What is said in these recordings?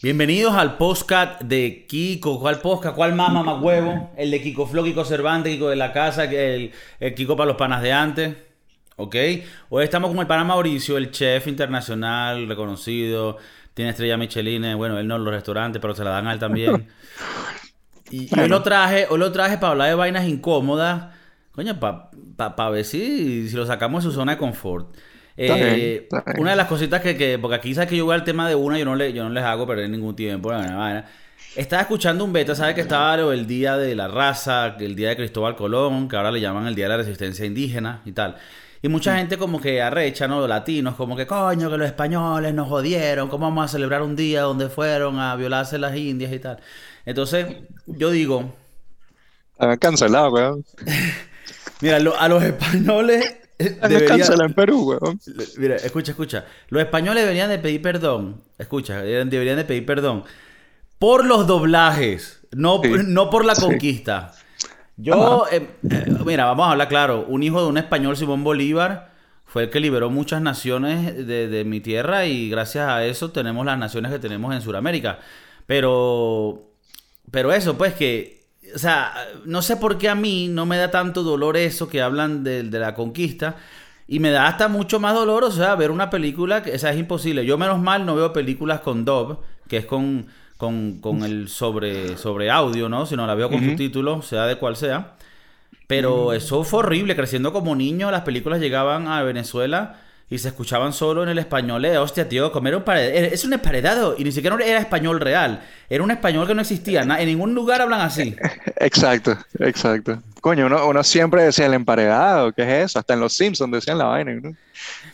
Bienvenidos al podcast de Kiko. ¿Cuál podcast? ¿Cuál más, mamá huevo? El de Kiko Flo, Kiko Cervantes, Kiko de la casa, el, el Kiko para los panas de antes. ¿Ok? Hoy estamos con el pana Mauricio, el chef internacional reconocido. Tiene estrella Michelin. Bueno, él no en los restaurantes, pero se la dan a él también. Y, hoy lo traje, hoy lo traje para hablar de vainas incómodas. Coño, para ver si, si lo sacamos de su zona de confort. Eh, una de las cositas que, porque aquí sabes que yo voy al tema de una, yo no, le, yo no les hago perder ningún tiempo. Estaba escuchando un beta, ¿sabes que estaba el día de la raza, el día de Cristóbal Colón, que ahora le llaman el día de la resistencia indígena y tal? Y mucha gente como que arrecha, ¿no? Los latinos, como que coño, que los españoles nos jodieron, ¿cómo vamos a celebrar un día donde fueron a violarse las indias y tal? Entonces, yo digo... Están cancelado, weón. Mira, a los españoles Debería... en Perú, weón. Mira, escucha, escucha. Los españoles deberían de pedir perdón. Escucha, deberían de pedir perdón. Por los doblajes, no, no por la conquista. Yo, eh, eh, mira, vamos a hablar claro. Un hijo de un español, Simón Bolívar, fue el que liberó muchas naciones de, de mi tierra y gracias a eso tenemos las naciones que tenemos en Sudamérica. Pero, pero eso, pues que o sea, no sé por qué a mí no me da tanto dolor eso que hablan de, la conquista. Y me da hasta mucho más dolor, o sea, ver una película que, o sea, es imposible. Yo menos mal no veo películas con dub, que es con, con, el sobre, sobre audio, ¿no? Sino la veo con subtítulos, sea de cual sea. Pero eso fue horrible. Creciendo como niño, las películas llegaban a Venezuela y se escuchaban solo en el español. Eh, hostia, tío, comer un paredado. Es un emparedado. Y ni siquiera era español real. Era un español que no existía. En ningún lugar hablan así. Exacto, exacto. Coño, uno, siempre decía el emparedado. ¿Qué es eso? Hasta en los Simpsons decían la vaina. ¿no?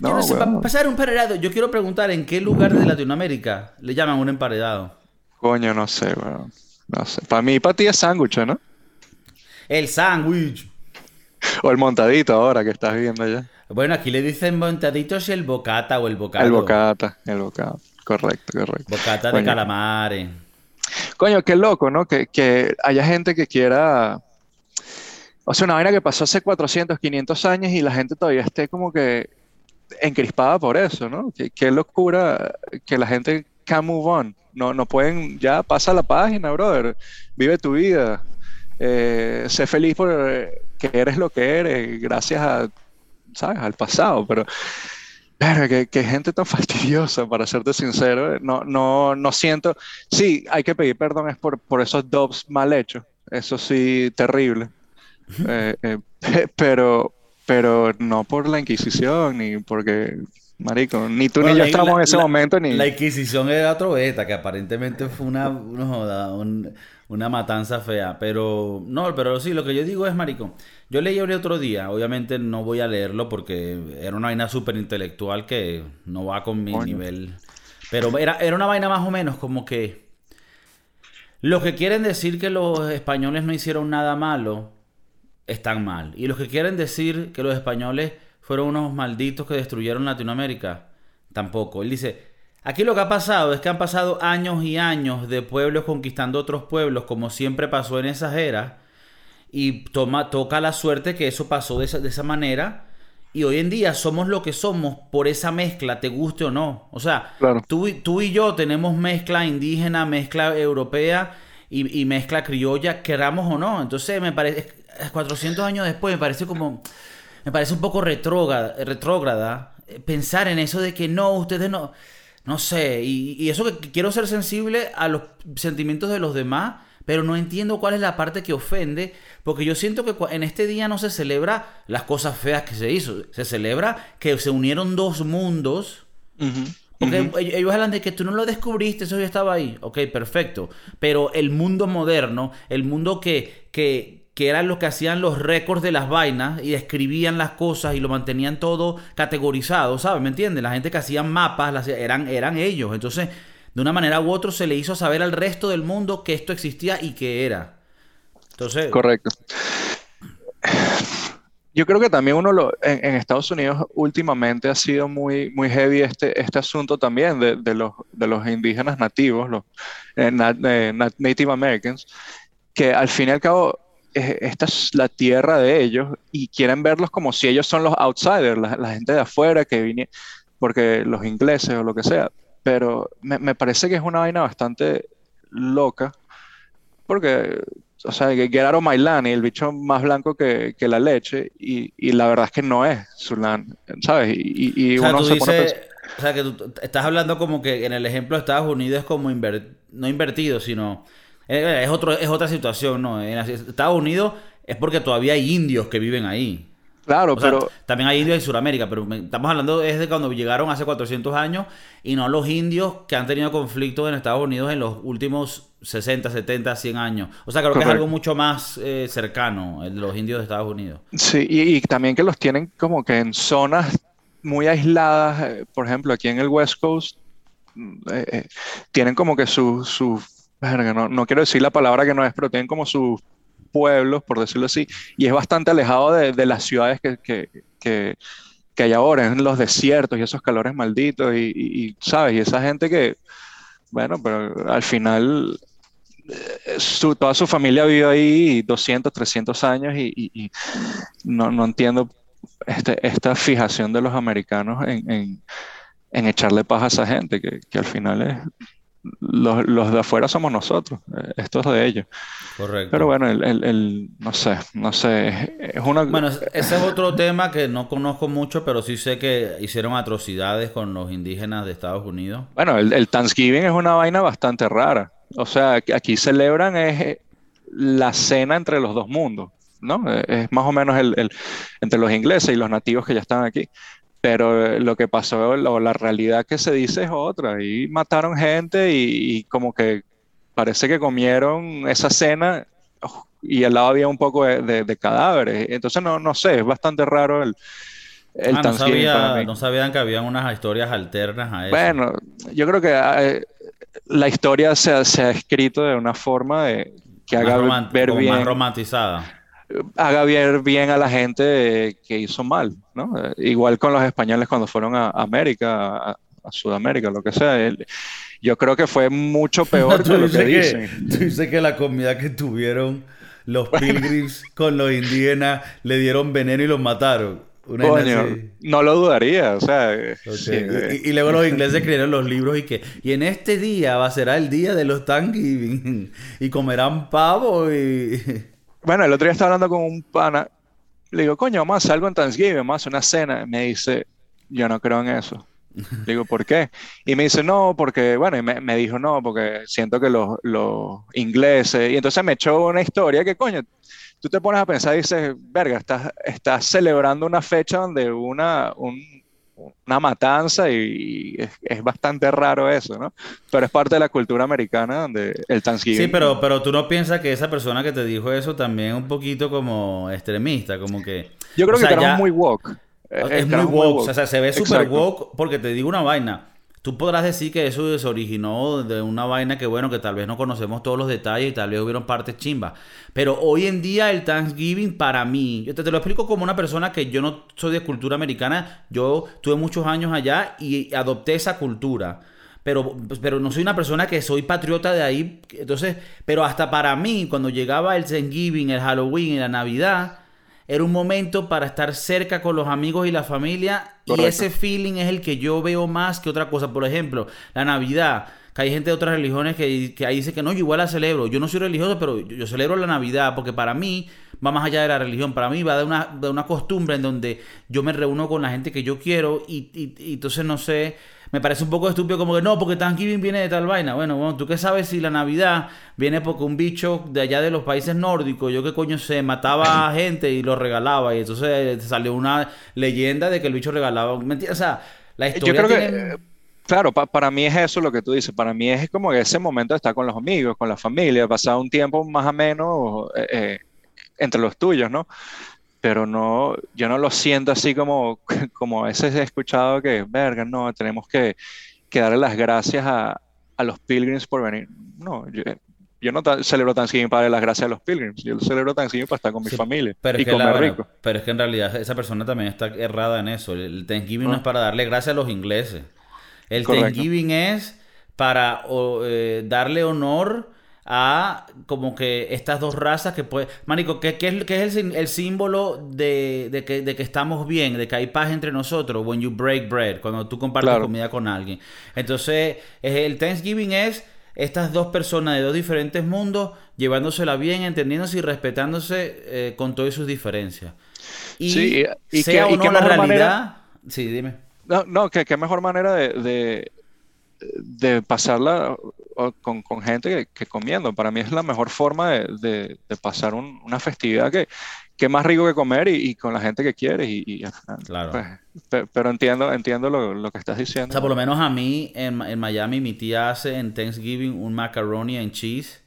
No, sé, para pasar un emparedado, yo quiero preguntar en qué lugar de Latinoamérica le llaman un emparedado. Coño, no sé, weón. No sé. Para mí, para ti es sándwich, ¿no? El sándwich. O el montadito ahora que estás viendo allá. Bueno, aquí le dicen montaditos el bocata o el bocado. El bocata, el bocata. Correcto, correcto. Bocata de calamares. Coño, qué loco, ¿no? Que, haya gente que quiera... O sea, una vaina que pasó hace 400, 500 años y la gente todavía esté como que encrispada por eso, ¿no? Qué, locura que la gente can move on. No, no pueden, ya pasa la página, brother. Vive tu vida. Eh, sé feliz por que eres lo que eres, gracias a ¿sabes? Al pasado, pero... Pero que, gente tan fastidiosa, para serte sincero, no, no, no siento... Sí, hay que pedir perdón es por, por esos dubs mal hechos, eso sí, terrible. Eh, eh, pero, pero no por la Inquisición, ni porque Marico, ni tú ni yo estamos en ese momento ni... La Inquisición era otro beta, que aparentemente fue una, una matanza fea. Pero, no, pero sí, lo que yo digo es, marico, yo leí el otro día, obviamente no voy a leerlo porque era una vaina súper intelectual que no va con mi nivel. Pero era, era una vaina más o menos como que... Los que quieren decir que los españoles no hicieron nada malo, están mal. Y los que quieren decir que los españoles fueron unos malditos que destruyeron Latinoamérica, tampoco. Él dice, Aquí lo que ha pasado es que han pasado años y años de pueblos conquistando otros pueblos, como siempre pasó en esas eras, y toma, toca la suerte que eso pasó de esa, manera, y hoy en día somos lo que somos por esa mezcla, te guste o no. O sea, tú, tú, y yo tenemos mezcla indígena, mezcla europea y, y, mezcla criolla, queramos o no. Entonces, me parece, 400 años después, me parece como, me parece un poco retrógrada, retrógrada eh, pensar en eso de que no, ustedes no no sé, y, eso que quiero ser sensible a los sentimientos de los demás, pero no entiendo cuál es la parte que ofende, porque yo siento que en este día no se celebra las cosas feas que se hizo, se celebra que se unieron dos mundos. porque ellos hablan de que tú no lo descubriste, eso ya estaba ahí. Ok, perfecto. Pero el mundo moderno, el mundo que, que, que eran los que hacían los récords de las vainas y escribían las cosas y lo mantenían todo categorizado, ¿sabes? ¿Me entiendes? La gente que hacía mapas las, eran, eran ellos. Entonces, de una manera u otra se le hizo saber al resto del mundo que esto existía y que era. Entonces... Correcto. Yo creo que también uno lo, en, Estados Unidos últimamente ha sido muy, muy heavy este, este asunto también de, los, de los indígenas nativos, los eh, eh, Native Americans, que al fin y al cabo esta es la tierra de ellos y quieren verlos como si ellos son los outsiders, la, gente de afuera que viene, porque los ingleses o lo que sea. pero me, me parece que es una vaina bastante loca, porque, o sea, que Get Out of My Land y el bicho más blanco que, que la leche, y, y la verdad es que no es su land, ¿sabes? Y, y O sea, uno tú se pone a dices, pensar, o sea, que tú estás hablando como que en el ejemplo de Estados Unidos es como inver- no invertido, sino eh, es otro, es otra situación, ¿no? En Estados Unidos es porque todavía hay indios que viven ahí. claro, O sea, pero también hay indios en Sudamérica, pero estamos hablando es de cuando llegaron hace 400 años y no los indios que han tenido conflictos en Estados Unidos en los últimos 60, 70, 100 años. O sea, creo que es algo mucho más eh, cercano, el de los indios de Estados Unidos. sí, y, y también que los tienen como que en zonas muy aisladas, eh, por ejemplo, aquí en el West Coast, mm, eh, eh, tienen como que sus, sus, no, quiero decir la palabra que no es, pero tienen como sus pueblos, por decirlo así, y es bastante alejado de, las ciudades que, que, que, hay ahora, en los desiertos y esos calores malditos, y, ¿sabes? Y esa gente que, bueno, pero al final eh, su- toda su familia vive ahí 200, 300 años y, no, entiendo este- esta fijación de los americanos en, echarle paz a esa gente, que al final es, los, los de afuera somos nosotros, eh, esto es de ellos. Correcto. Pero bueno, el, el- el- no sé, no sé, es una... Bueno, es- ese es otro tema que no conozco mucho, pero sí sé que hicieron atrocidades con los indígenas de Estados Unidos. Bueno, el, el Thanksgiving es una vaina bastante rara. O sea, aquí celebran es eh, la cena entre los dos mundos, ¿no? Eh, Es más o menos el, el- entre los ingleses y los nativos que ya están aquí. Pero eh, lo que pasó, o la realidad que se dice es otra. Y mataron gente y, y como que parece que comieron esa cena oh, y al lado había un poco de, de- de cadáveres. Entonces, no, no sé, es bastante raro el, el Ah, no, sabía, no sabían que habían unas historias alternas a eso. Bueno, yo creo que eh, la historia se ha, se ha escrito de una forma de, que más, haga ver como más bien, romantizada. Haga ver bien a la gente eh, que hizo mal, ¿no? Eh, igual con los españoles cuando fueron a América, a, a Sudamérica, lo que sea. Yo creo que fue mucho peor que lo que dicen. tú dices que la comida que tuvieron los pilgrims con los indígenas le dieron veneno y los mataron. Una Coño, no lo dudaría, o sea, eh, sí, Y, y luego los ingleses escribieron los libros y que y en este día va a ser el día de los Thanksgiving y comerán pavo y Bueno, el otro día estaba hablando con un pana. Le digo, coño, vamos a hacer algo en Thanksgiving, vamos a hacer una cena. Me dice, yo no creo en eso. Le digo, ¿por qué? Y me dice, no, porque, bueno, y me, me dijo, no, porque siento que los, los ingleses. Y entonces me echó una historia que, coño, tú te pones a pensar y dices, verga, estás, estás celebrando una fecha donde una, un- una matanza y, es, es bastante raro eso, ¿no? Pero es parte de la cultura americana donde el Thanksgiving. Sí, pero, pero tú no piensas que esa persona que te dijo eso también es un poquito como extremista, como que... Yo creo sea, que era ya- muy woke. Es muy muy woke, o sea, se ve súper woke porque te digo una vaina. Tú podrás decir que eso se originó de una vaina que, bueno, que tal vez no conocemos todos los detalles y tal vez hubieron partes chimbas. Pero hoy en día el Thanksgiving para mí, yo te, te lo explico como una persona que yo no soy de cultura americana, yo tuve muchos años allá y adopté esa cultura. Pero, pero no soy una persona que soy patriota de ahí. Entonces, pero hasta para mí, cuando llegaba el Thanksgiving, el Halloween y la Navidad, era un momento para estar cerca con los amigos y la familia. Y ese feeling es el que yo veo más que otra cosa. Por ejemplo, la Navidad. Que hay gente de otras religiones que, que ahí dice que no, yo igual la celebro. Yo no soy religioso, pero yo, yo celebro la Navidad porque para mí va más allá de la religión. Para mí va de una, de una costumbre en donde yo me reúno con la gente que yo quiero y, y- y entonces no sé, me parece un poco estúpido como que no, porque Thanksgiving viene de tal vaina. Bueno, bueno, ¿tú qué sabes si la Navidad viene porque un bicho de allá de los países nórdicos, yo qué coño sé, mataba a gente y lo regalaba y entonces eh, salió una leyenda de que el bicho regalaba. O sea, la Yo historia creo que, tiene- eh, claro, pa- para mí es eso lo que tú dices. Para mí es como ese momento de estar con los amigos, con la familia, pasar un tiempo más ameno eh, eh, entre los tuyos, ¿no? Pero no, yo no lo siento así como, como a veces he escuchado que, verga, no, tenemos que, que darle las gracias a, a los pilgrims por venir. No, yo, yo no ta- celebro Thanksgiving para darle las gracias a los pilgrims. Yo celebro Thanksgiving para estar con mi Sí, familia Pero y es, que comer la- bueno, rico. pero es que en realidad esa persona también está errada en eso. El, Thanksgiving no Ah. es para darle gracias a los ingleses. El Correcto. Thanksgiving es para o, eh, darle honor a como que estas dos razas que puede... Marico, ¿qué, qué es, qué es el, el, símbolo de, de, que, de, que, estamos bien, de que hay paz entre nosotros? When you break bread, cuando tú compartes claro. comida con alguien. Entonces, el Thanksgiving es estas dos personas de dos diferentes mundos llevándosela bien, entendiéndose y respetándose eh, con todas sus diferencias. Y, sí, y, sea que, o no la realidad... Manera... Sí, dime. No, no, que qué mejor manera de, de, de pasarla con, con gente que, comiendo. Para mí es la mejor forma de, de pasar un, una festividad que, que más rico que comer y, con la gente que quieres. Y, claro. Pues, pero entiendo, entiendo lo, lo, que estás diciendo. O sea, por lo menos a mí en, en, Miami mi tía hace en Thanksgiving un macaroni and cheese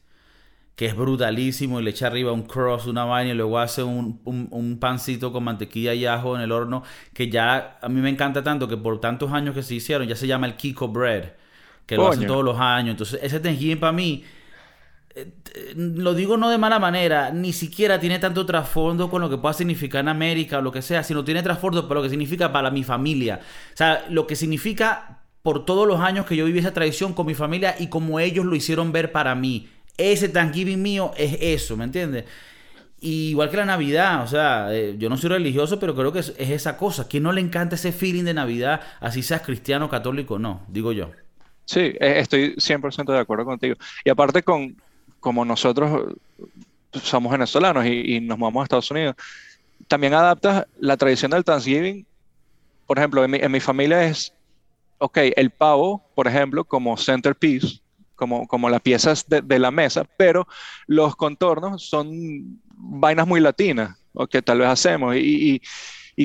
que es brutalísimo y le echa arriba un cross, una vaina y luego hace un, un, un, pancito con mantequilla y ajo en el horno que ya a mí me encanta tanto que por tantos años que se hicieron ya se llama el Kiko Bread que lo hacen todos los años. Entonces, ese Thanksgiving para mí, eh, lo digo no de mala manera, ni siquiera tiene tanto trasfondo con lo que pueda significar en América o lo que sea, sino tiene trasfondo para lo que significa para mi familia. O sea, lo que significa por todos los años que yo viví esa tradición con mi familia y como ellos lo hicieron ver para mí. Ese Thanksgiving mío es eso, ¿me entiendes? igual que la Navidad, o sea, eh, yo no soy religioso, pero creo que es, es esa cosa. ¿Quién no le encanta ese feeling de Navidad, así seas cristiano, católico? No, digo yo. Sí, e, estoy 100% de acuerdo contigo. Y aparte, con, como nosotros somos venezolanos y, nos vamos a Estados Unidos, también adaptas la tradición del Thanksgiving. Por ejemplo, en mi, familia es, ok, el pavo, por ejemplo, como centerpiece, como, como las piezas de, la mesa, pero los contornos son vainas muy latinas, que tal vez hacemos. y, y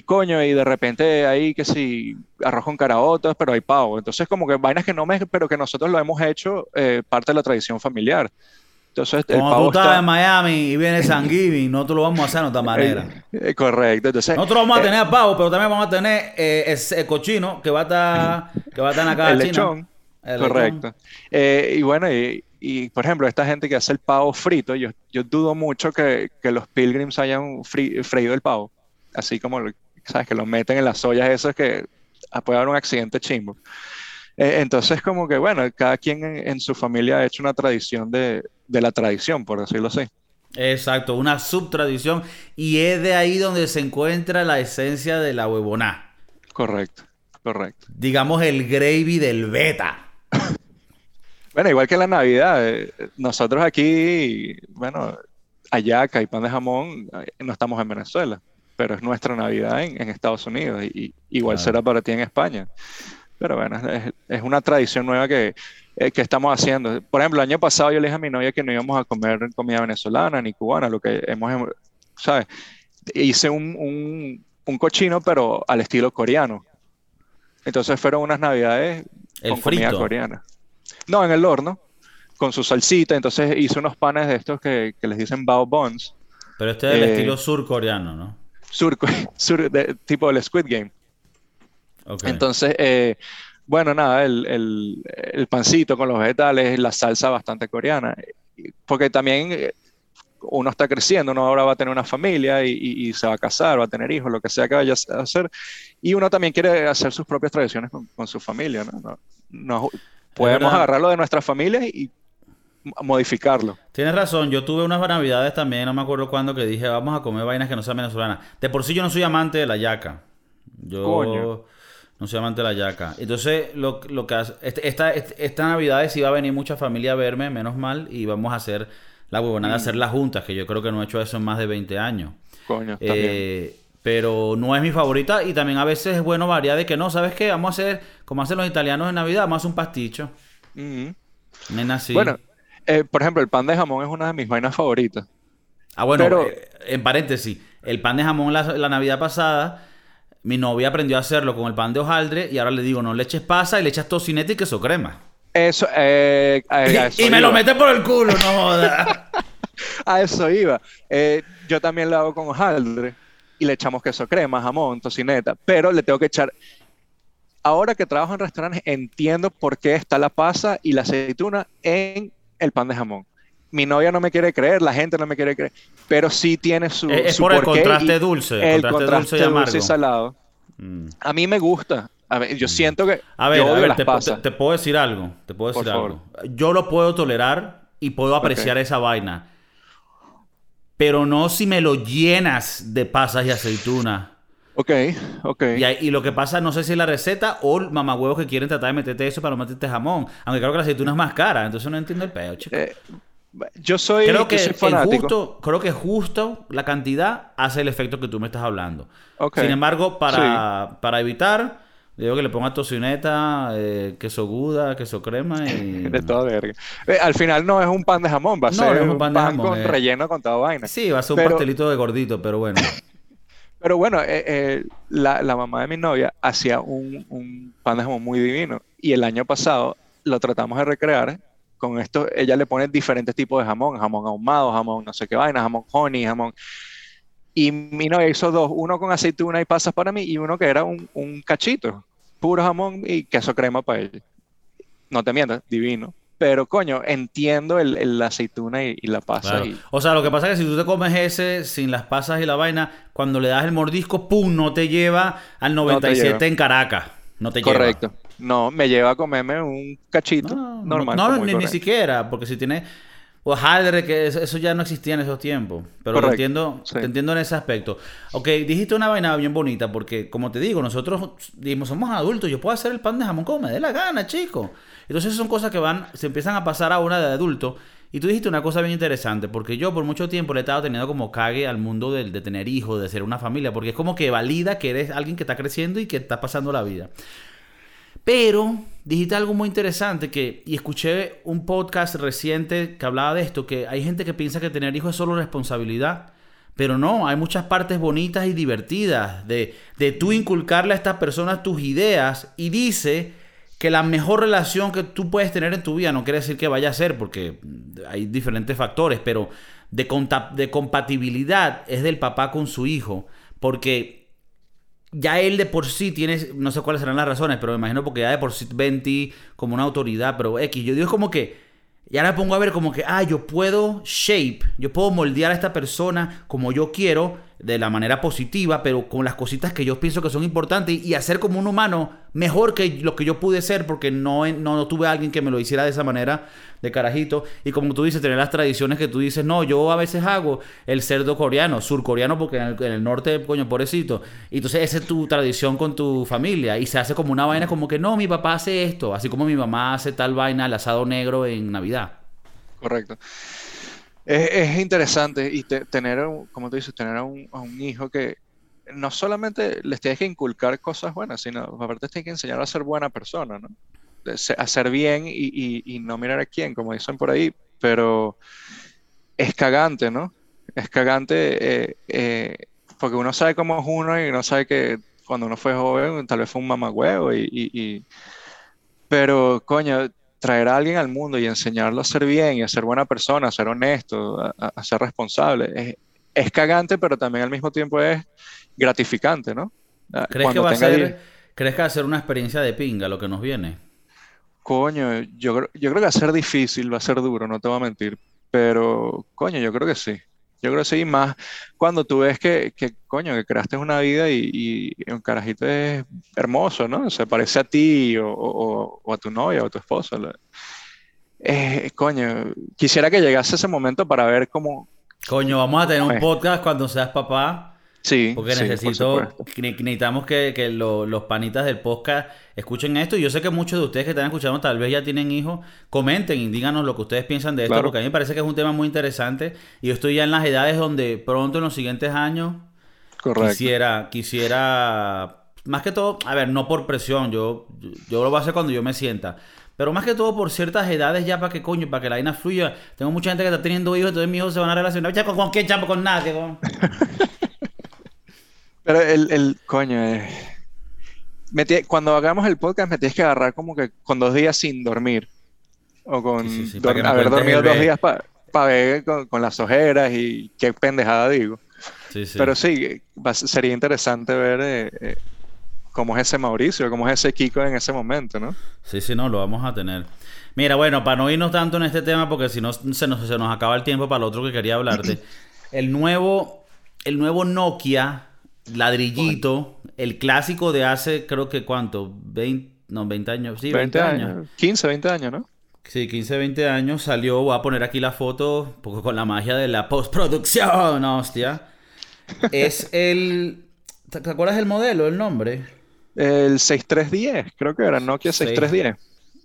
coño, y de repente hay que si arroz con caraotas, pero hay pavo. Entonces, como que vainas que no me, pero que nosotros lo hemos hecho eh, parte de la tradición familiar. Entonces, el Cuando tú estás en Miami y viene San Giving, nosotros lo vamos a hacer de otra manera. Eh, correcto. Entonces, nosotros vamos a eh, tener pavo, pero también vamos a tener ese cochino que va a estar, que va a estar en la casa el lechón. correcto. y bueno, y, por ejemplo, esta gente que hace el pavo frito, yo, yo dudo mucho que, que los pilgrims hayan freído el pavo así como, ¿sabes? Que lo meten en las ollas eso es que puede haber un accidente chimbo. Eh, entonces, como que, bueno, cada quien en, su familia ha hecho una tradición de, de, la tradición, por decirlo así. Exacto, una subtradición. Y es de ahí donde se encuentra la esencia de la huevoná. Correcto, correcto. Digamos el gravy del beta. bueno, igual que la Navidad, eh, nosotros aquí, bueno, allá, pan de jamón, eh, no estamos en Venezuela pero es nuestra Navidad en, Estados Unidos y, igual será para ti en España. Pero bueno, es, una tradición nueva que, eh, que, estamos haciendo. Por ejemplo, el año pasado yo le dije a mi novia que no íbamos a comer comida venezolana ni cubana, lo que hemos, ¿sabes? Hice un, un, un cochino, pero al estilo coreano. Entonces fueron unas navidades con comida coreana. No, en el horno, con su salsita. Entonces hice unos panes de estos que, que les dicen bao buns. Pero este es el eh, estilo surcoreano, ¿no? Sur, sur de, tipo el Squid Game. Entonces, eh, bueno, nada, el, el, el, pancito con los vegetales, la salsa bastante coreana, porque también eh, uno está creciendo, uno ahora va a tener una familia y, y, se va a casar, va a tener hijos, lo que sea que vaya a hacer, y uno también quiere hacer sus propias tradiciones con, con su familia, ¿no? no, podemos agarrarlo de nuestra familia y modificarlo. Tienes razón, yo tuve unas navidades también, no me acuerdo cuándo, que dije vamos a comer vainas que no sean venezolanas. De por sí yo no soy amante de la yaca. Yo no soy amante de la yaca. Entonces, lo, lo que hace, este, esta, este, esta Navidad sí va a venir mucha familia a verme, menos mal, y vamos a hacer la huevonada, de hacer las juntas, que yo creo que no he hecho eso en más de 20 años. Coño, eh, pero no es mi favorita y también a veces es bueno variar de que no, ¿sabes qué? Vamos a hacer, como hacen los italianos en Navidad, vamos a hacer un pasticho. Bueno, eh, por ejemplo, el pan de jamón es una de mis vainas favoritas. Ah, bueno, eh, en paréntesis, el pan de jamón la, Navidad pasada, mi novia aprendió a hacerlo con el pan de hojaldre y ahora le digo, no le eches pasa y le echas tocineta y queso crema. Eso, eh, y, me lo metes por el culo, no a eso iba. yo también lo hago con hojaldre y le echamos queso crema, jamón, tocineta, pero le tengo que echar ahora que trabajo en restaurantes entiendo por qué está la pasa y la aceituna en el pan de jamón. Mi novia no me quiere creer, la gente no me quiere creer, pero sí tiene su. Es, su por el contraste dulce. El contraste, dulce, y, salado. Mm. A mí me gusta. yo mm. siento que. A ver, te, puedo decir algo. Te puedo decir algo. Yo lo puedo tolerar y puedo apreciar esa vaina. Pero no si me lo llenas de pasas y aceitunas. Ok, ok. Y, ahí- y lo que pasa, no sé si es la receta o el mamahuevos que quieren tratar de meterte eso para no meterte jamón. Aunque creo que la aceituna es más cara, entonces no entiendo el peo, chico. Eh, yo soy, creo que soy fanático. justo, creo que justo la cantidad hace el efecto que tú me estás hablando. Ok. Sin embargo, para, para evitar, digo que le ponga tocineta, eh, queso guda, queso crema y... De toda verga. Eh, al final no es un pan de jamón, va a No, ser no es un pan pan, de jamón, con eh. relleno con toda vaina. Sí, va a ser un pastelito de gordito, pero bueno. Pero bueno, eh, eh, la, la mamá de mi novia hacía un, un pan de jamón muy divino y el año pasado lo tratamos de recrear con esto. Ella le pone diferentes tipos de jamón, jamón ahumado, jamón no sé qué vaina, jamón honey, jamón. Y mi novia hizo dos, uno con aceituna y pasas para mí y uno que era un, un cachito, puro jamón y queso crema para ella. No te mientas, divino. Pero coño, entiendo el, el- la aceituna y, y la pasa. Claro. y- O sea, lo que pasa es que si tú te comes ese sin las pasas y la vaina, cuando le das el mordisco, ¡pum! No te lleva al 97 lleva. en Caracas. No te lleva. Correcto. No, me lleva a comerme un cachito No, normal. no, común y ni, ni siquiera, porque si tiene o hojaldre, que eso, ya no existía en esos tiempos. Pero Correcto, entiendo, sí. te entiendo en ese aspecto. Ok, dijiste una vaina bien bonita, porque como te digo, nosotros dijimos, somos adultos, yo puedo hacer el pan de jamón como me dé la gana, chico. Entonces son cosas que van, se empiezan a pasar a una de adulto. Y tú dijiste una cosa bien interesante, porque yo por mucho tiempo le he estado teniendo como cague al mundo del- de, tener hijos, de ser una familia, porque es como que valida que eres alguien que está creciendo y que está pasando la vida. Pero dijiste algo muy interesante que, y escuché un podcast reciente que hablaba de esto, que hay gente que piensa que tener hijos es solo responsabilidad. Pero no, hay muchas partes bonitas y divertidas de, de tú inculcarle a estas personas tus ideas y dice que la mejor relación que tú puedes tener en tu vida no quiere decir que vaya a ser porque hay diferentes factores, pero de, de compatibilidad es del papá con su hijo, porque ya él de por sí tiene, no sé cuáles serán las razones, pero me imagino porque ya de por sí ven en ti como una autoridad, pero X, yo digo es como que, y ahora pongo a ver como que, ah, yo puedo shape, yo puedo moldear a esta persona como yo quiero, de la manera positiva, pero con las cositas que yo pienso que son importantes y hacer como un humano mejor que lo que yo pude ser, porque no, no, no tuve a alguien que me lo hiciera de esa manera, de carajito. Y como tú dices, tener las tradiciones que tú dices, no, yo a veces hago el cerdo coreano, surcoreano, porque en el, norte, coño, pobrecito. Y entonces esa es tu tradición con tu familia. Y se hace como una vaina como que, no, mi papá hace esto, así como mi mamá hace tal vaina, el asado negro en Navidad. Correcto. Es, es interesante y te- tener, como tú dices, tener a un, a un hijo que no solamente les tienes que inculcar cosas buenas, sino aparte tienes que enseñar a ser buena persona, ¿no? A ser bien y, y- y no mirar a quién, como dicen por ahí, pero es cagante, ¿no? Es cagante eh, eh, porque uno sabe cómo es uno y uno sabe que cuando uno fue joven tal vez fue un mamagüevo y, y- y- pero coño, traer a alguien al mundo y enseñarlo a ser bien y a ser buena persona, a ser honesto, a, ser responsable, es, es cagante, pero también al mismo tiempo es gratificante, ¿no? Ah, ¿Crees que va a ser, crees que va a ser una experiencia de pinga lo que nos viene? Coño, yo, yo creo que va a ser difícil, va a ser duro, no te voy a mentir, pero coño, yo creo que sí. Yo creo que sí, más cuando tú ves que, que, coño, que creaste una vida y, y un carajito es hermoso, ¿no? Se parece a ti o, o- o a tu novia o a tu esposa. Eh, coño, quisiera que llegase ese momento para ver cómo... Coño, vamos a tener un Ay. podcast cuando seas papá. Sí, Porque sí, necesito, necesitamos que, que lo- los panitas del podcast escuchen esto. Y yo sé que muchos de ustedes que están escuchando tal vez ya tienen hijos. Comenten y díganos lo que ustedes piensan de esto, Claro. porque a mí me parece que es un tema muy interesante. Y yo estoy ya en las edades donde pronto en los siguientes años Correcto. quisiera, quisiera, más que todo, a ver, no por presión, yo, yo lo voy a hacer cuando yo me sienta. Pero más que todo por ciertas edades ya para que coño, para que la vaina fluya. Tengo mucha gente que está teniendo hijos, entonces mis hijos se van a relacionar. Chaco, ¿Con qué chapo? Con nada. que con- Pero el, el coño, eh, me cuando hagamos el podcast me tienes que agarrar como que con dos días sin dormir. O con Sí, sí, sí, dor- para que me haber dormido dos días para ver con, con las ojeras y qué pendejada digo. Pero sí, va sería interesante ver eh, eh, cómo es ese Mauricio, cómo es ese Kiko en ese momento, ¿no? Sí, sí, no, lo vamos a tener. Mira, bueno, para no irnos tanto en este tema, porque si no se nos, se nos acaba el tiempo para lo otro que quería hablarte. El nuevo, el nuevo Nokia ladrillito, el clásico de hace, creo que cuánto, 20, no, 20 años, sí, 20, 20 años. años, 15, 20 años, ¿no? Sí, 15, 20 años salió, voy a poner aquí la foto, un poco con la magia de la postproducción, hostia. Es el... ¿Te acuerdas del modelo, el nombre? El 6310, creo que era Nokia 6310.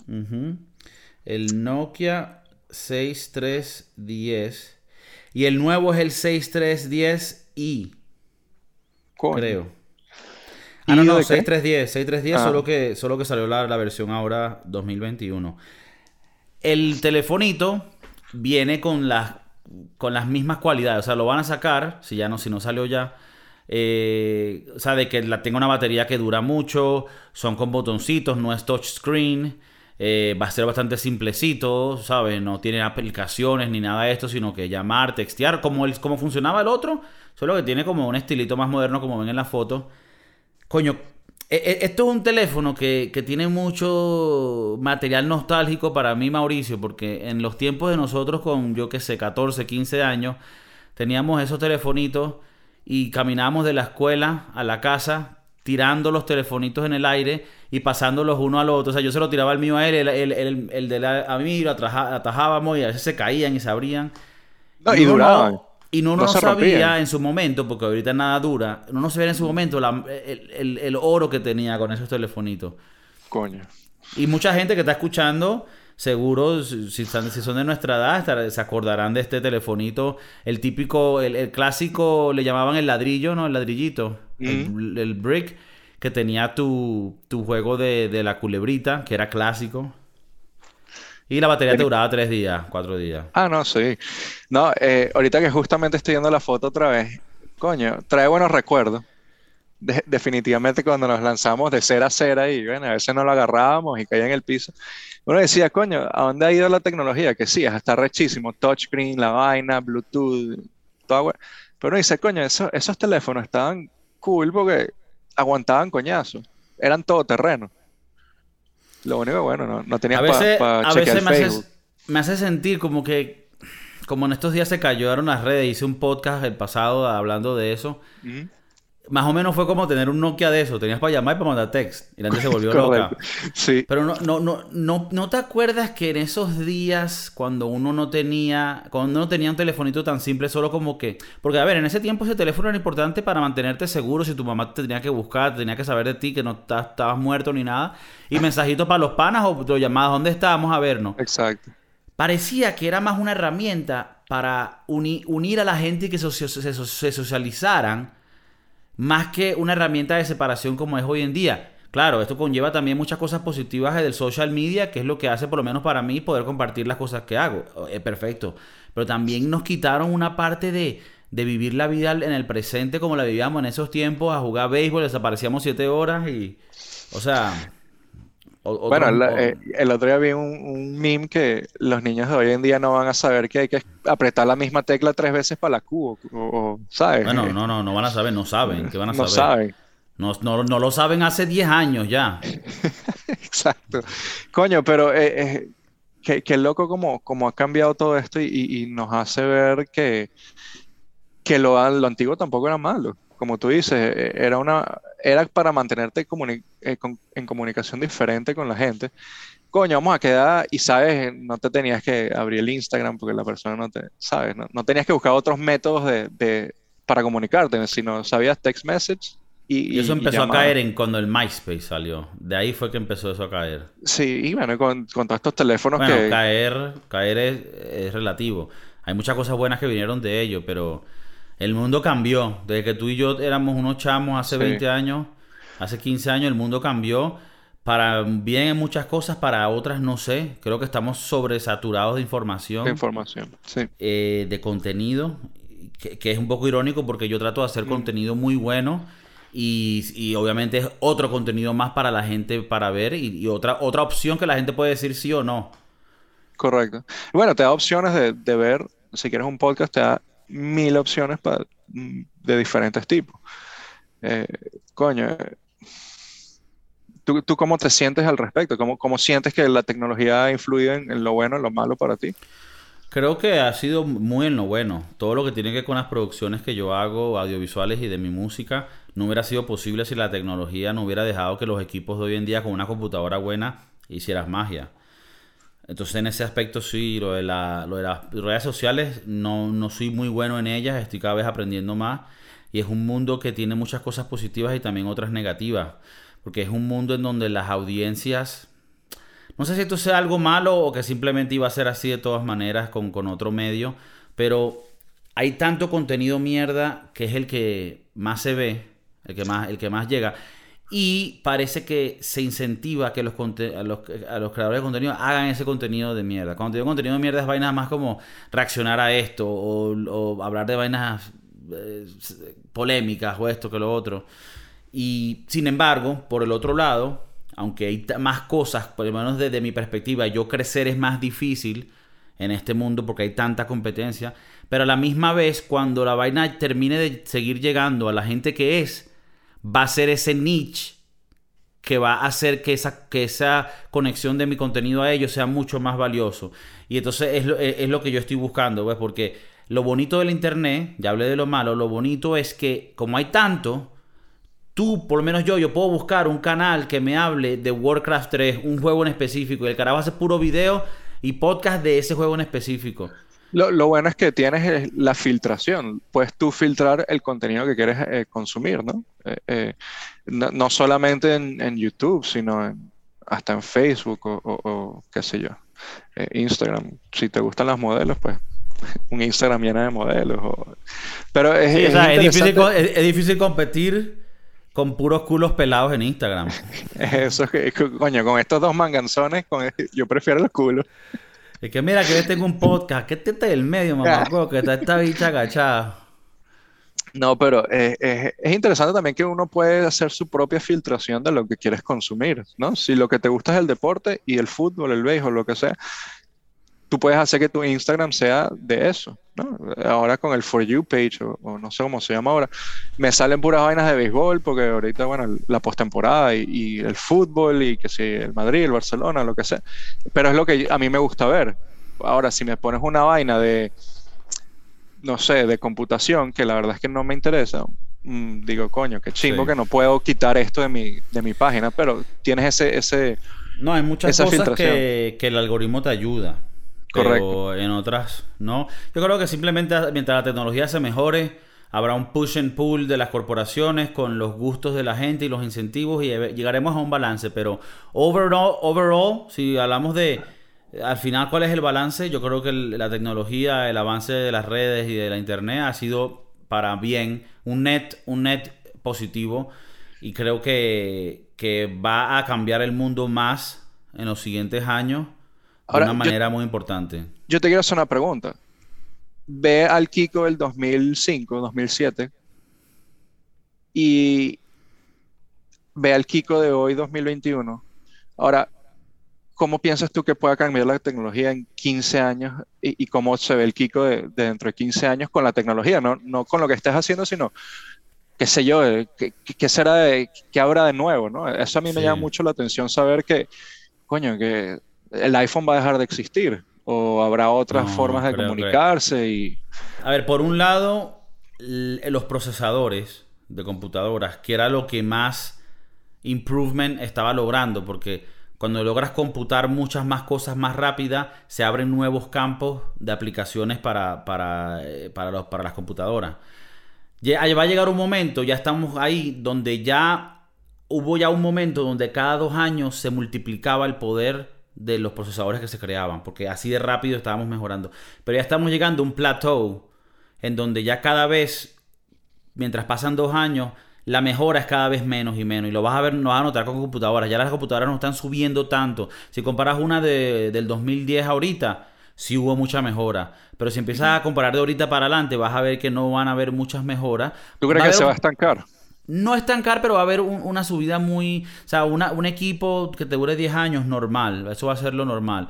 Ujú. El Nokia 6310. Y el nuevo es el 6310i, Coño. creo. Ah, no, ¿Y no, de qué? 6310. 6310, Ah. solo, que, solo que salió la, la versión ahora 2021. El telefonito viene con las, con las mismas cualidades. O sea, lo van a sacar, si ya no, si no salió ya. eh, o sea, de que la, tenga una batería que dura mucho. Son con botoncitos, no es touchscreen. Eh, va a ser bastante simplecito, ¿sabes? No tiene aplicaciones ni nada de esto, sino que llamar, textear, como, el, funcionaba el otro. Solo que tiene como un estilito más moderno, como ven en la foto. Coño, e- e- esto es un teléfono que, que tiene mucho material nostálgico para mí, Mauricio, porque en los tiempos de nosotros con, yo qué sé, 14, 15 años, teníamos esos telefonitos y caminábamos de la escuela a la casa tirando los telefonitos en el aire y pasándolos uno al otro. O sea, yo se lo tiraba el mío a él, el, el, el- el de la, a mí lo ataja- atajábamos y a veces se caían y se abrían. No, y duraban. no- y no, No no sabía rompían. en su momento, porque ahorita nada dura, uno no sabía en su momento la- el, el- el oro que tenía con esos telefonitos. Coño. Y mucha gente que está escuchando, seguro, si, si son de nuestra edad, estar- se acordarán de este telefonito, el típico, el, el clásico, le llamaban el ladrillo, ¿no? El ladrillito, el, el brick, que tenía tu, tu juego de, de la culebrita, que era clásico. Y la batería te duraba tres días, cuatro días. Ah, no, sí. No, eh, ahorita que justamente estoy viendo la foto otra vez, coño, trae buenos recuerdos. De- definitivamente cuando nos lanzamos de cera a cera y bueno, a veces no lo agarrábamos y caía en el piso. Uno decía, coño, ¿a dónde ha ido la tecnología? Que sí, está rechísimo, touchscreen, la vaina, Bluetooth, toda Pero uno dice, coño, eso- esos teléfonos estaban cool porque aguantaban coñazo, eran todoterreno. Lo único, bueno, no, no tenías para veces, a veces me, hace, me hace sentir como que, como en estos días se cayeron las redes, hice un podcast el pasado hablando de eso. Más o menos fue como tener un Nokia de eso. Tenías para llamar y para mandar text. Y la gente se volvió loca. Sí, Pero no, no, no, no, ¿no te acuerdas que en esos días, cuando uno no tenía, cuando uno no tenía un telefonito tan simple, solo como que, porque a ver, en ese tiempo ese teléfono era importante para mantenerte seguro, si tu mamá te tenía que buscar, te tenía que saber de ti, que no ta- estabas muerto ni nada, y mensajitos para los panas o llamadas, ¿dónde estábamos a vernos? exacto. Parecía que era más una herramienta para uni- unir a la gente y que se socializaran, más que una herramienta de separación como es hoy en día. Claro, esto conlleva también muchas cosas positivas del social media, que es lo que hace, por lo menos para mí, poder compartir las cosas que hago. Es perfecto. Pero también nos quitaron una parte de, de vivir la vida en el presente como la vivíamos en esos tiempos, a jugar béisbol, desaparecíamos siete horas y... O sea... o- Bueno, eh, el otro día vi un, un meme que los niños de hoy en día no van a saber que hay que apretar la misma tecla tres veces para la o, o, ¿sabes? Bueno, no, no, no van a saber, no saben, ¿qué van a No saber? saben. No, no, no lo saben hace 10 años ya. Exacto. Coño, pero eh, eh, qué, qué loco como, como ha cambiado todo esto y, y- y nos hace ver que, que lo, lo antiguo tampoco era malo. Como tú dices, eh, era una, era para mantenerte comuni- eh, con- en comunicación diferente con la gente. Coño, vamos a quedar y sabes, no te tenías que abrir el Instagram porque la persona no te, sabes, no, no tenías que buscar otros métodos de, de- para comunicarte, sino sabías text message y, Y eso y- y empezó a caer en cuando el MySpace salió. De ahí fue que empezó eso a caer. Sí, y bueno, con, con todos estos teléfonos Bueno, que... caer, caer es, es relativo. Hay muchas cosas buenas que vinieron de ello, pero el mundo cambió. Desde que tú y yo éramos unos chamos hace Sí. 20 años, hace 15 años, el mundo cambió. Para bien en muchas cosas, para otras no sé. Creo que estamos sobresaturados de información. de información. Sí, eh, de contenido, que, que es un poco irónico porque yo trato de hacer contenido muy bueno y, y obviamente es otro contenido más para la gente para ver y, y otra, otra opción que la gente puede decir sí o no. correcto. Bueno, te da opciones de, de ver, si quieres un podcast, te da mil opciones para, de diferentes tipos. Eh, coño, eh, ¿tú, tú cómo te sientes al respecto? ¿Cómo, cómo sientes que la tecnología ha influido en, en lo bueno, en lo malo para ti? Creo que ha sido muy en lo bueno. Todo lo que tiene que ver con las producciones que yo hago, audiovisuales y de mi música, no hubiera sido posible si la tecnología no hubiera dejado que los equipos de hoy en día con una computadora buena hicieras magia. Entonces en ese aspecto sí, lo de, lo de las redes sociales no, no soy muy bueno en ellas, estoy cada vez aprendiendo más y es un mundo que tiene muchas cosas positivas y también otras negativas, porque es un mundo en donde las audiencias, no sé si esto sea algo malo o que simplemente iba a ser así de todas maneras con, con otro medio, pero hay tanto contenido mierda que es el que más se ve, el que más, el que más llega. Y parece que se incentiva que los, a, los, creadores de contenido hagan ese contenido de mierda. Cuando digo contenido de mierda es vainas más como reaccionar a esto o, hablar de vainas eh, polémicas o esto que lo otro. Y sin embargo, por el otro lado, aunque hay más cosas, por lo menos desde mi perspectiva, yo crecer es más difícil en este mundo porque hay tanta competencia. Pero a la misma vez, cuando la vaina termine de seguir llegando a la gente que es, va a ser ese niche que va a hacer que esa, que esa conexión de mi contenido a ellos sea mucho más valioso. Y entonces es lo, es lo que yo estoy buscando, ¿ves? Porque lo bonito del Internet, ya hablé de lo malo, lo bonito es que como hay tanto, tú, por lo menos yo, yo puedo buscar un canal que me hable de Warcraft 3, un juego en específico, y el carajo hace puro video y podcast de ese juego en específico. Lo, bueno es que tienes la filtración. Puedes tú filtrar el contenido que quieres eh, consumir, eh, eh, ¿no? ¿no? solamente en, YouTube, sino hasta en Facebook o, qué sé yo, Instagram. Si te gustan las modelos, pues un Instagram lleno de modelos. Pero es, es, difícil, competir con puros culos pelados en Instagram. Eso es que, coño, con estos dos manganzones, con, yo prefiero los culos. Es que mira, que yo tengo un podcast. ¿Qué te está el medio, mamá? que está esta bicha agachada. No, pero es, es, interesante también que uno puede hacer su propia filtración de lo que quieres consumir, ¿no? Si lo que te gusta es el deporte y el fútbol, el béisbol, lo que sea, tú puedes hacer que tu Instagram sea de eso, ¿no? Ahora con el For You page, o, no sé cómo se llama ahora, me salen puras vainas de béisbol, porque ahorita, bueno, la postemporada y, y, el fútbol y que si el Madrid, el Barcelona, lo que sea. Pero es lo que a mí me gusta ver. Ahora, si me pones una vaina de, no sé, de computación, que la verdad es que no me interesa, mm, digo, coño, qué chingo que no puedo quitar esto de mi, de mi página, pero tienes ese... ese no, hay muchas cosas que, que el algoritmo te ayuda. En otras no. Yo creo que simplemente mientras la tecnología se mejore, habrá un push and pull de las corporaciones con los gustos de la gente y los incentivos y llegaremos a un balance. Pero overall, overall si hablamos de al final cuál es el balance, yo creo que la tecnología, el avance de las redes y de la internet ha sido para bien un net, un net positivo y creo que, que va a cambiar el mundo más en los siguientes años de una manera muy importante. Yo te quiero hacer una pregunta. Ve al Kiko del 2005, 2007 y ve al Kiko de hoy, 2021. Ahora, ¿cómo piensas tú que pueda cambiar la tecnología en 15 años y, cómo se ve el Kiko de, dentro de 15 años con la tecnología? No, no con lo que estés haciendo, sino, qué sé yo, eh, qué, será de, qué habrá de nuevo, ¿no? Eso a mí me llama mucho la atención saber que, coño, que el iPhone va a dejar de existir o habrá otras formas de comunicarse y... A ver, por un lado, los procesadores de computadoras, que era lo que más improvement estaba logrando, porque cuando logras computar muchas más cosas más rápidas, se abren nuevos campos de aplicaciones para, para, eh, para, los, para las computadoras. Va a llegar un momento, ya estamos ahí, donde ya hubo ya un momento donde cada dos años se multiplicaba el poder de los procesadores que se creaban, porque así de rápido estábamos mejorando. Pero ya estamos llegando a un plateau en donde ya cada vez, mientras pasan dos años, la mejora es cada vez menos y menos. Y lo vas a ver, no vas a notar con computadoras. Ya las computadoras no están subiendo tanto. Si comparas una de, del 2010 ahorita, sí hubo mucha mejora. Pero si empiezas a comparar de ahorita para adelante, vas a ver que no van a haber muchas mejoras. ¿Tú crees que se va a estancar? No estancar, pero va a haber una subida muy. O sea, un equipo que te dure 10 años normal. Eso va a ser lo normal.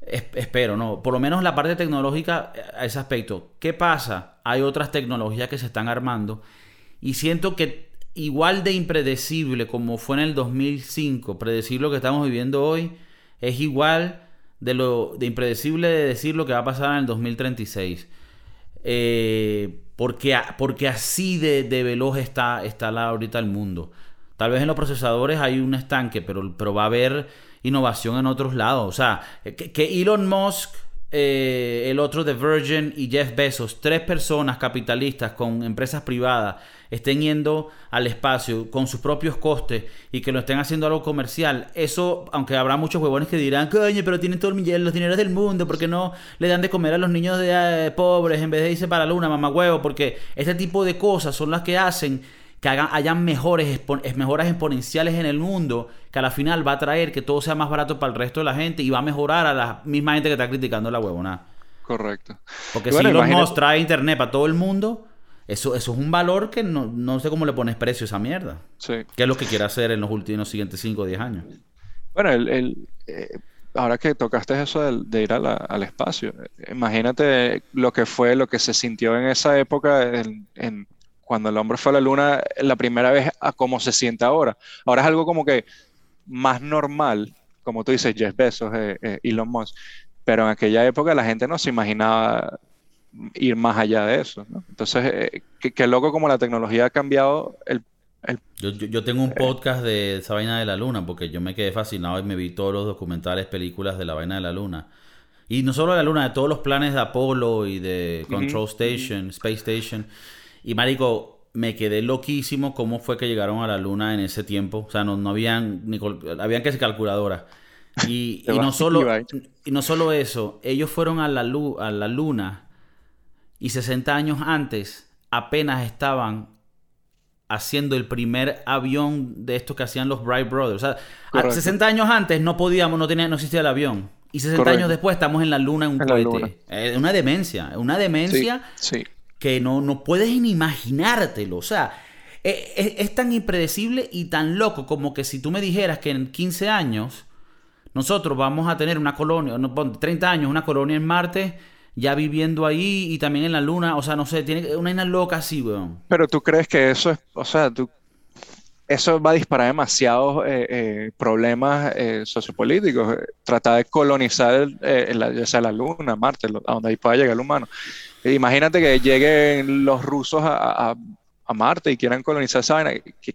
espero, ¿no? Por lo menos la parte tecnológica, eh, a ese aspecto. ¿Qué pasa? Hay otras tecnologías que se están armando. Y siento que igual de impredecible como fue en el 2005, predecir lo que estamos viviendo hoy, es igual de lo de impredecible de decir lo que va a pasar en el 2036. Eh, porque, porque así de, veloz está, está la, ahorita el mundo. Tal vez en los procesadores hay un estanque, pero, pero va a haber innovación en otros lados. O sea, que, que Elon Musk, eh, el otro de Virgin y Jeff Bezos, tres personas capitalistas con empresas privadas, estén yendo al espacio con sus propios costes y que lo estén haciendo algo comercial, eso, aunque habrá muchos huevones que dirán, coño, pero tienen todos los dineros del mundo, ¿por qué no le dan de comer a los niños de, eh, pobres en vez de irse para la luna, mamá huevo? Porque este tipo de cosas son las que hacen que hagan, hayan mejores, mejoras exponenciales en el mundo, que a la final va a traer que todo sea más barato para el resto de la gente y va a mejorar a la misma gente que está criticando la huevona. Correcto. Porque si los imagínate... trae internet para todo el mundo, eso, eso es un valor que no, sé cómo le pones precio a esa mierda. Sí. ¿Qué es lo que quiere hacer en los últimos siguientes 5 o 10 años? Bueno, el, eh, ahora que tocaste eso de, ir al espacio, imagínate lo que fue, lo que se sintió en esa época en cuando el hombre fue a la luna la primera vez a cómo se siente ahora. Ahora es algo como que más normal, como tú dices, Jeff Bezos, eh, eh, Elon Musk, pero en aquella época la gente no se imaginaba ir más allá de eso. ¿no? Entonces, eh, qué, loco como la tecnología ha cambiado el... yo, yo, tengo un podcast de esa vaina de la luna, porque yo me quedé fascinado y me vi todos los documentales, películas de la vaina de la luna. Y no solo de la luna, de todos los planes de Apolo y de Control Station, Space Station. Y marico, me quedé loquísimo cómo fue que llegaron a la luna en ese tiempo. O sea, no, no habían ni habían que ser calculadoras. Y, y no solo y no solo eso, ellos fueron a la, a la luna y 60 años antes apenas estaban haciendo el primer avión de estos que hacían los Bright Brothers. O sea, 60 años antes no podíamos, no tenía, no existía el avión. Y 60 años después estamos en la luna en un cohete. Es una demencia, una demencia sí, que no, no puedes ni imaginártelo. O sea, e, e, es, tan impredecible y tan loco como que si tú me dijeras que en 15 años nosotros vamos a tener una colonia, no, 30 años, una colonia en Marte, ya viviendo ahí y también en la Luna, o sea, no sé, tiene una isla loca así, weón. Pero tú crees que eso es, o sea, tú, eso va a disparar demasiados eh, eh, problemas eh, sociopolíticos. Tratar de colonizar la, sea la Luna, Marte, a donde ahí pueda llegar el humano. Imagínate que lleguen los rusos a, Marte y quieran colonizar esa vaina.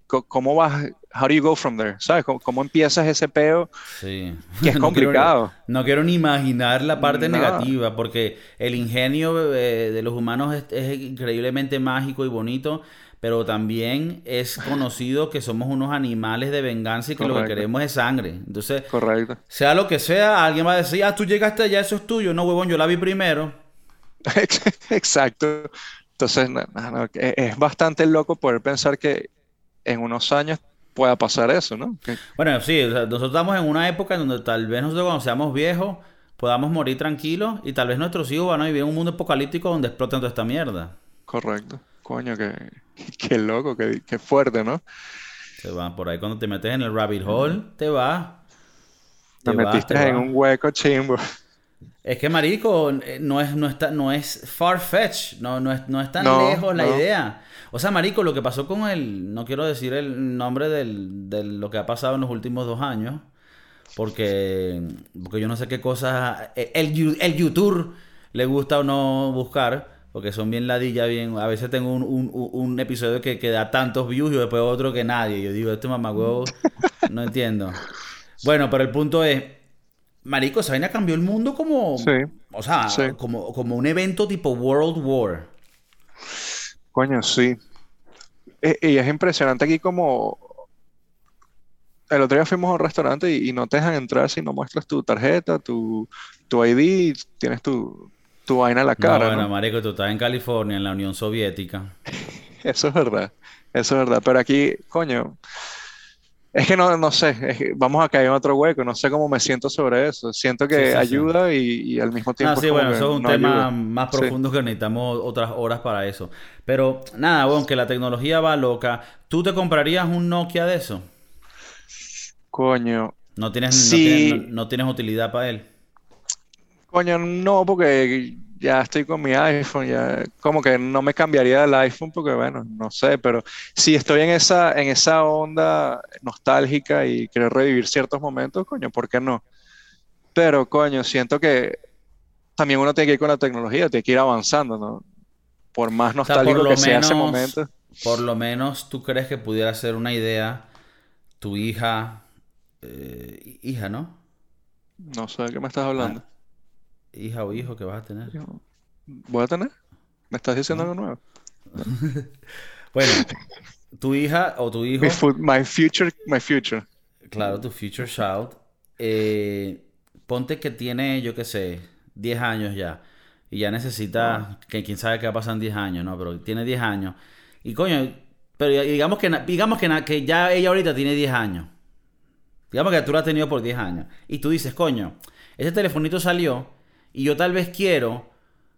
¿Cómo vas? How do you go from there? ¿Sabes? ¿Cómo, empiezas ese peo? Sí. Que es complicado. no, quiero, ni imaginar la parte negativa, porque el ingenio eh, de los humanos es, increíblemente mágico y bonito, pero también es conocido que somos unos animales de venganza y que lo que queremos es sangre. Entonces, Correcto. sea lo que sea, alguien va a decir, ah, tú llegaste allá, eso es tuyo. No, huevón, yo la vi primero. Exacto. Entonces, es bastante loco poder pensar que en unos años pueda pasar eso, ¿no? Bueno, sí, nosotros estamos en una época en donde tal vez nosotros cuando seamos viejos podamos morir tranquilos y tal vez nuestros hijos van a vivir en un mundo apocalíptico donde exploten toda esta mierda. Correcto. Coño, qué, loco, qué, fuerte, ¿no? Te va por ahí cuando te metes en el rabbit hole, te va. Te, metiste en un hueco chimbo. Es que, marico, eh, no es, no está, no es far-fetched, no, no, es, no es tan lejos la idea. O sea, marico, lo que pasó con el, no quiero decir el nombre del, de lo que ha pasado en los últimos dos años, porque, porque yo no sé qué cosas eh, el, el YouTube le gusta o no buscar, porque son bien ladillas, bien, a veces tengo un, un, un episodio que, que, da tantos views y después otro que nadie. Yo digo, este mamagüevo, no entiendo. Bueno, pero el punto es Marico, esa vaina cambió el mundo como. O sea, como, como un evento tipo World War. Coño, sí. E, y, es impresionante aquí como. El otro día fuimos a un restaurante y, no te dejan entrar si no muestras tu tarjeta, tu, tu ID, tienes tu, tu vaina en la cara. bueno, marico, tú estás en California, en la Unión Soviética. Eso es verdad. Eso es verdad. Pero aquí, coño, es que no, no sé, vamos a caer en otro hueco, no sé cómo me siento sobre eso. Siento que ayuda Y, al mismo tiempo. Ah, sí, bueno, eso es un tema más profundo que necesitamos otras horas para eso. Pero nada, bueno, que la tecnología va loca. ¿Tú te comprarías un Nokia de eso? Coño. No tienes, no, tienes no tienes utilidad para él. Coño, no, porque ya estoy con mi iPhone, ya como que no me cambiaría el iPhone porque bueno, no sé, pero si estoy en esa, en esa onda nostálgica y quiero revivir ciertos momentos, coño, ¿por qué no? Pero coño, siento que también uno tiene que ir con la tecnología, tiene que ir avanzando, ¿no? Por más nostálgico que sea ese momento. Por lo menos tú crees que pudiera ser una idea tu hija, eh, hija, ¿no? No sé de qué me estás hablando. Ah, hija o hijo que vas a tener. ¿Voy a tener? ¿Me estás diciendo ¿No? algo nuevo? Bueno, tu hija o tu hijo, my future, my future. claro, tu future child, eh, ponte que tiene, yo qué sé, 10 años ya. Y ya necesita, que quién sabe qué va a pasar en 10 años, ¿no? Pero tiene 10 años. Y coño, pero digamos que, digamos que, que ya ella ahorita tiene 10 años. Digamos que tú lo has tenido por 10 años. Y tú dices, coño, ese telefonito salió y yo tal vez quiero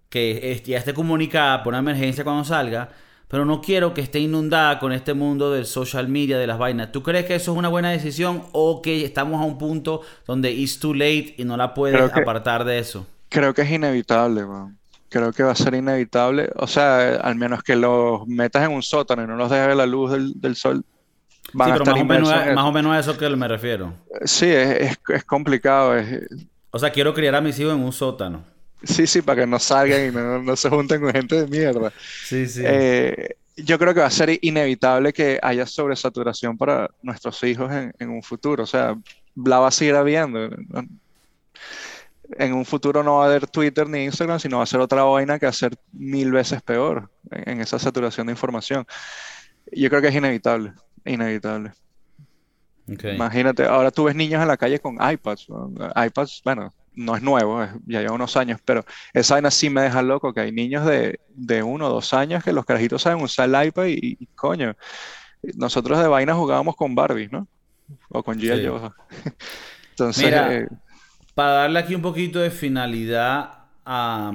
que ya esté comunicada por una emergencia cuando salga, pero no quiero que esté inundada con este mundo del social media, de las vainas. ¿Tú crees que eso es una buena decisión o que estamos a un punto donde it's too late y no la puedes que- apartar de eso? Creo que es inevitable, weón. Creo que va a ser inevitable. O sea, al menos que los metas en un sótano y no los dejes ver la luz del, del sol, van Sí, a pero estar más o, menos, más o menos a eso que me refiero. Sí, es, es- es complicado. es- O sea, quiero criar a mis hijos en un sótano. sí, sí, para que no salgan y no, no se junten con gente de mierda. Sí, sí. Eh, yo creo que va a ser inevitable que haya sobresaturación para nuestros hijos en, en un futuro. O sea, la va a seguir habiendo. En un futuro no va a haber Twitter ni Instagram, sino va a ser otra vaina que va a ser mil veces peor en, en esa saturación de información. Yo creo que es inevitable, inevitable. Imagínate, ahora tú ves niños en la calle con iPads. iPads, bueno, no es nuevo, es- ya lleva unos años, pero esa vaina sí me deja loco, que hay niños de, de uno o dos años que los carajitos saben usar el iPad y, y, coño, nosotros de vaina jugábamos con Barbie, ¿no? O con G.I. Sí. Entonces, Mira, eh, Para darle aquí un poquito de finalidad a-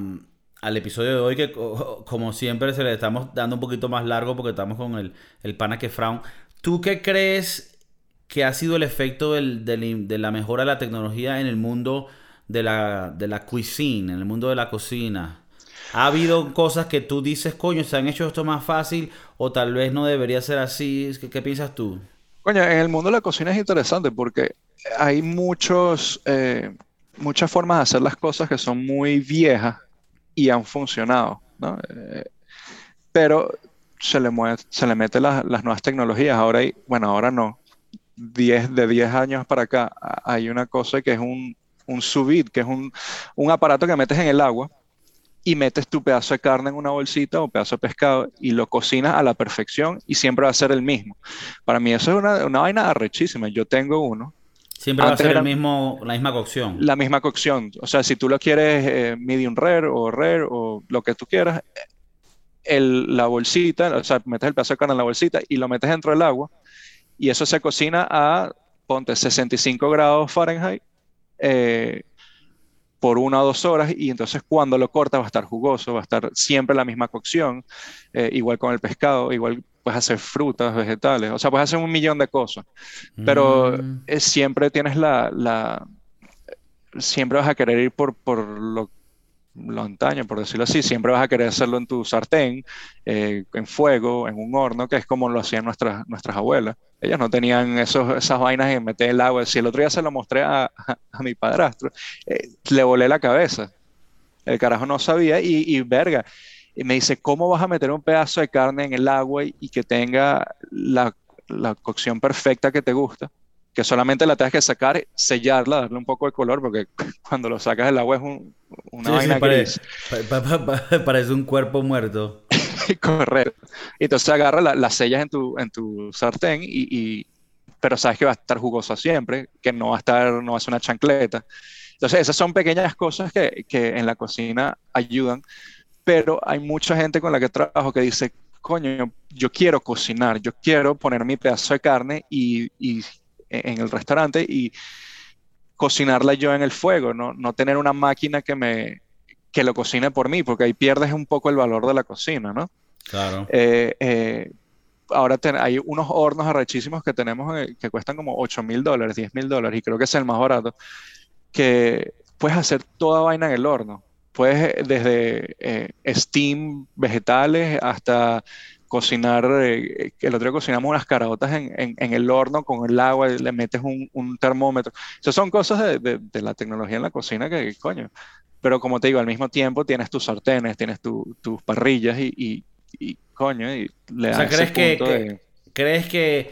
al episodio de hoy, que co- como siempre se le estamos dando un poquito más largo porque estamos con el, el pana que frown. ¿Tú qué crees que ha sido el efecto de la mejora de la tecnología en el mundo de la, de en el mundo de la cocina? ¿Ha habido cosas que tú dices, coño, se han hecho esto más fácil o tal vez no debería ser así? ¿Qué, piensas tú? Coño, en el mundo de la cocina es interesante porque hay eh, muchas formas de hacer las cosas que son muy viejas y han funcionado, ¿no? Eh, pero se le mueve, se le las, nuevas tecnologías. Ahora bueno, ahora no. 10, de 10 años para acá hay una cosa que es un, un sous vide, que es un, un aparato que metes en el agua y metes tu pedazo de carne en una bolsita o pedazo de pescado y lo cocinas a la perfección y siempre va a ser el mismo. Para mí eso es una, una vaina arrechísima. Yo tengo uno, Siempre va a ser el mismo, la misma cocción. la misma cocción. O sea, si tú lo quieres eh, medium rare o rare o lo que tú quieras, el- la bolsita, o sea, metes el pedazo de carne en la bolsita y lo metes dentro del agua y eso se cocina a, ponte, 65 grados Fahrenheit eh, por una o dos horas y entonces cuando lo cortas va a estar jugoso, va a estar siempre la misma cocción, eh, igual con el pescado, igual puedes hacer frutas, vegetales, o sea, puedes hacer un millón de cosas pero Mm. eh, siempre tienes la, la- siempre vas a querer ir por, por lo, lo antaño, por decirlo así, siempre vas a querer hacerlo en tu sartén, eh, en fuego, en un horno, que es como lo hacían nuestras, nuestras abuelas. Ellas no tenían esas vainas de meter el agua. Si el otro día se lo mostré a, a- a mi padrastro, eh, le volé la cabeza. El carajo no sabía y, y verga. Y me dice, ¿cómo vas a meter un pedazo de carne en el agua y, y que tenga la, la cocción perfecta que te gusta? Que solamente la tengas que sacar, sellarla, darle un poco de color, porque cuando lo sacas del agua es un- una Sí, sí, vaina pare- gris. pa- pa- pa- parece un cuerpo muerto. Correcto. Entonces agarra la- las sellas en tu, en tu sartén, y, y- pero sabes que va a estar jugosa siempre, que no va a estar, no va a ser una chancleta. Entonces, esas son pequeñas cosas que, que en la cocina ayudan, pero hay mucha gente con la que trabajo que dice, coño, yo quiero cocinar, yo quiero poner mi pedazo de carne y, y en el restaurante y cocinarla yo en el fuego, no, no tener una máquina que me que lo cocine por mí, porque ahí pierdes un poco el valor de la cocina, ¿no? Claro. Eh, eh, ahora ten- hay unos hornos arrechísimos que tenemos eh, que cuestan como 8 mil dólares, 10 mil dólares, y creo que es el más barato, que puedes hacer toda vaina en el horno. Puedes eh, desde eh, steam vegetales hasta cocinar, eh, el otro día cocinamos unas caraotas en, en- en el horno con el agua, y le metes un, un termómetro. Esas son cosas de, de- de la tecnología en la cocina que, coño. Pero como te digo, al mismo tiempo tienes tus sartenes, tienes tu- tus parrillas y, y- y, coño, y le O da sea, ¿crees que, punto que- de- crees que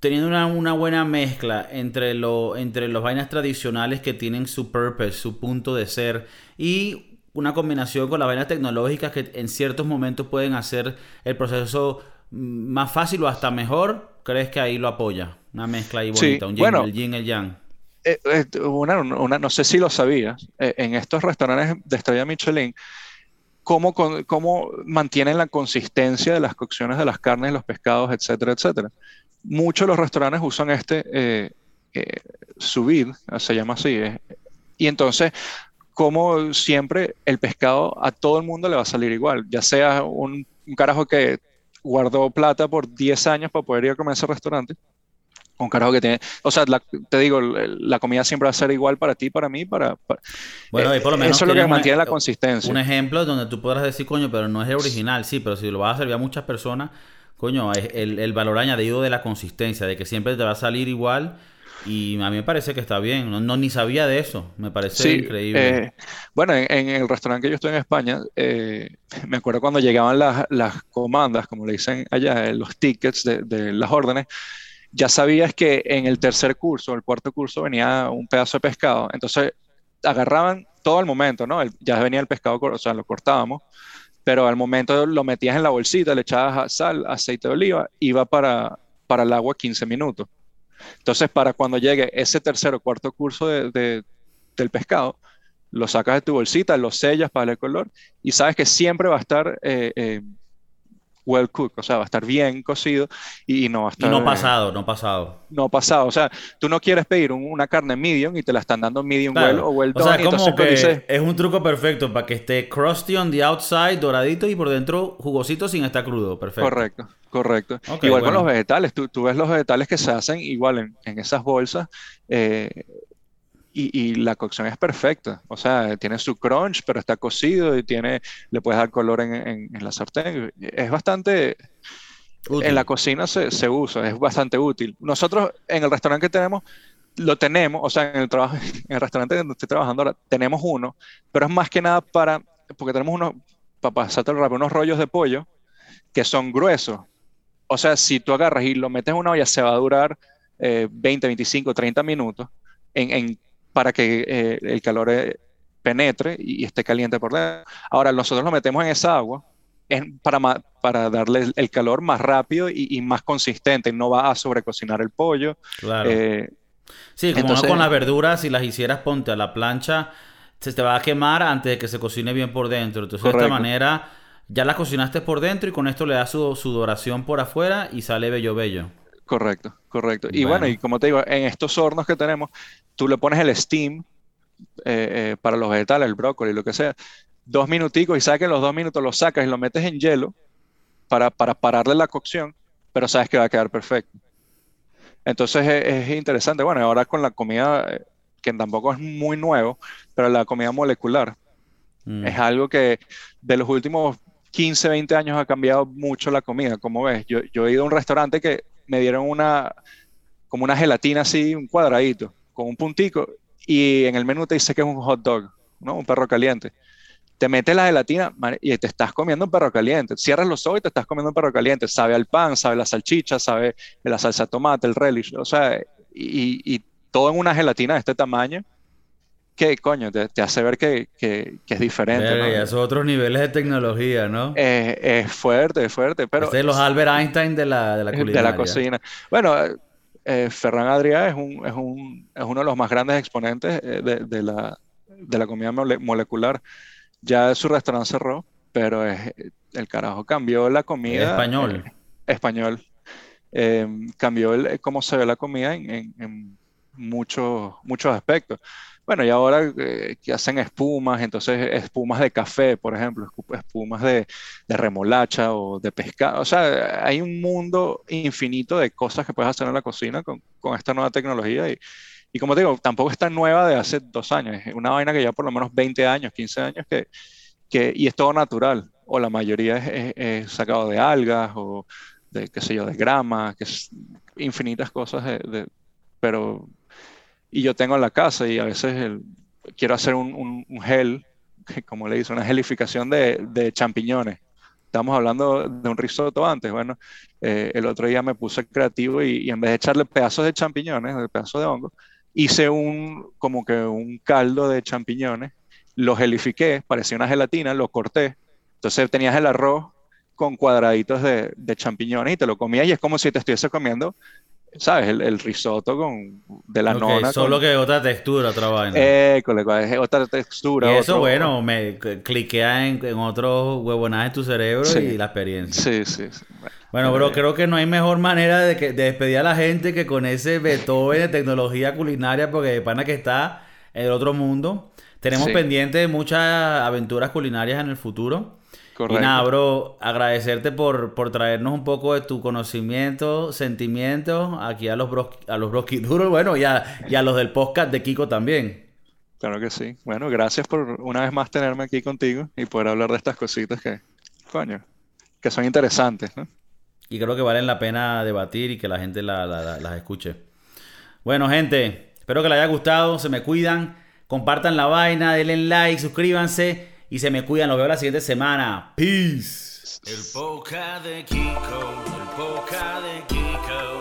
teniendo una, una, buena mezcla entre, lo, entre los vainas tradicionales que tienen su purpose, su punto de ser, y una combinación con las vainas tecnológicas que en ciertos momentos pueden hacer el proceso más fácil o hasta mejor, ¿crees que ahí lo apoya? Una mezcla ahí bonita, un yin, el yin, el yang. Eh, eh, una, una, no sé si lo sabías, eh, en estos restaurantes de estrella Michelin, cómo, cómo mantienen la consistencia de las cocciones de las carnes, los pescados, etcétera, etcétera. Muchos de los restaurantes usan este subid, se llama así, y entonces como siempre el pescado a todo el mundo le va a salir igual, ya sea un, un carajo que guardó plata por 10 años para poder ir a comer a ese restaurante, un carajo que tiene, o sea, te digo, la comida siempre va a ser igual para ti, para mí, para... bueno, y por lo menos eso es lo que mantiene la consistencia. Un ejemplo donde tú podrás decir, coño, pero no es el original, sí, pero si lo vas a servir a muchas personas, coño, el, el valor añadido de la consistencia, de que siempre te va a salir igual. Y a mí me parece que está bien. No, ni sabía de eso. Me parece increíble. Eh, bueno, en, el restaurante que yo estoy en España, eh, me acuerdo cuando llegaban las, las, comandas, como le dicen allá, los tickets de, de las órdenes ya sabías que en el tercer curso, el cuarto curso, venía un pedazo de pescado. Entonces agarraban todo el momento, ¿no? ya venía el pescado, o sea, lo cortábamos, pero al momento lo metías en la bolsita, le echabas sal, aceite de oliva, iba para, para el agua 15 minutos. Entonces, para cuando llegue ese tercer o cuarto curso de, del pescado, lo sacas de tu bolsita, lo sellas para el color y sabes que siempre va a estar eh, eh, well cooked, o sea, va a estar bien cocido y, no va a estar... Y no pasado, no pasado. No pasado, o sea, tú no quieres pedir una carne medium y te la están dando medium well o well done. O sea, como que es un truco perfecto para que esté crusty on the outside, doradito y por dentro jugosito sin estar crudo, perfecto. Correcto, correcto. igual con los vegetales, tú, tú, ves los vegetales que se hacen igual en, en esas bolsas. Eh, y, la cocción es perfecta. O sea, tiene su crunch, pero está cocido y tiene, le puedes dar color en, en, la sartén. Es bastante... En la cocina se, se, usa, es bastante útil. Nosotros en el restaurante que tenemos, lo tenemos, o sea, en el, trabajo, en el restaurante donde estoy trabajando ahora, tenemos uno, pero es más que nada para, porque tenemos unos, para pasarte rápido, unos rollos de pollo que son gruesos. O sea, si tú agarras y lo metes en una olla, se va a durar 20, 25, 30 minutos en, en para que eh, el calor eh, penetre y, esté caliente por dentro. Ahora, nosotros lo metemos en esa agua para, para darle el calor más rápido y, más consistente. No va a sobrecocinar el pollo. Claro. Eh, sí, como no con las verduras, si las hicieras ponte a la plancha, se te va a quemar antes de que se cocine bien por dentro. Entonces, de esta manera, ya las cocinaste por dentro y con esto le das su sudoración por afuera y sale bello bello. Correcto, correcto. Y bueno, y como te digo, en estos hornos que tenemos, tú le pones el steam eh, eh, para los vegetales, el brócoli, lo que sea, dos minuticos y sabes que en los dos minutos lo sacas y lo metes en hielo para, para pararle la cocción, pero sabes que va a quedar perfecto. Entonces es, interesante. Bueno, ahora con la comida, eh, que tampoco es muy nuevo, pero la comida molecular mm. es algo que de los últimos 15, 20 años ha cambiado mucho la comida. Como ves, yo, he ido a un restaurante que me dieron una, como una gelatina así, un cuadradito, con un puntico, y en el menú te dice que es un hot dog, ¿no? Un perro caliente. Te metes la gelatina y te estás comiendo un perro caliente. Cierras los ojos y te estás comiendo un perro caliente. Sabe al pan, sabe la salchicha, sabe la salsa de tomate, el relish, o sea, y, todo en una gelatina de este tamaño que coño, te, hace ver que, es diferente. ¿no? esos otros niveles de tecnología, ¿no? es fuerte, es fuerte. Pero, este es los Albert Einstein de la, de la culinaria. De la cocina. Bueno, eh, Ferran Adrià es, un, es, un, es, uno de los más grandes exponentes eh, de, de, la, de la comida molecular. Ya su restaurante cerró, pero es, el carajo cambió la comida. Español. Eh, español. cambió el, cómo se ve la comida en, en, en muchos, muchos aspectos. Bueno, y ahora eh, que hacen espumas, entonces espumas de café, por ejemplo, espumas de, remolacha o de pescado. O sea, hay un mundo infinito de cosas que puedes hacer en la cocina con, esta nueva tecnología. Y, y, como te digo, tampoco es tan nueva de hace dos años. Es una vaina que ya por lo menos 20 años, 15 años, que, que y es todo natural. O la mayoría es, sacado de algas o de, qué sé yo, de grama, que es infinitas cosas de pero y yo tengo en la casa y a veces quiero hacer un, un, gel, como le dice, una gelificación de, de champiñones. Estamos hablando de un risotto antes. Bueno, eh, el otro día me puse creativo y, en vez de echarle pedazos de champiñones, de pedazos de hongo, hice un, como que un caldo de champiñones, lo gelifiqué, parecía una gelatina, lo corté. Entonces tenías el arroz con cuadraditos de, de champiñones y te lo comías y es como si te estuviese comiendo ¿sabes? El, el risotto con, de la nona. Solo que otra textura, otra vaina. Eh, con otra textura. Y eso, bueno, me cliquea en, en otros huevonajes en tu cerebro y la experiencia. Sí, sí. Bueno, bro, creo que no hay mejor manera de, que, de despedir a la gente que con ese Beethoven de tecnología culinaria, porque de pana que está en el otro mundo. Tenemos pendientes muchas aventuras culinarias en el futuro. Y nada, bro, agradecerte por, por traernos un poco de tu conocimiento, sentimientos aquí a los bros, a los duros, bueno, y a, y a los del podcast de Kiko también. Claro que sí. Bueno, gracias por una vez más tenerme aquí contigo y poder hablar de estas cositas que, coño, que son interesantes, ¿no? Y creo que valen la pena debatir y que la gente las escuche. Bueno, gente, espero que les haya gustado. Se me cuidan. Compartan la vaina, denle like, suscríbanse y se me cuidan. Nos veo la siguiente semana. Peace. El poca de Kiko, el poca de Kiko.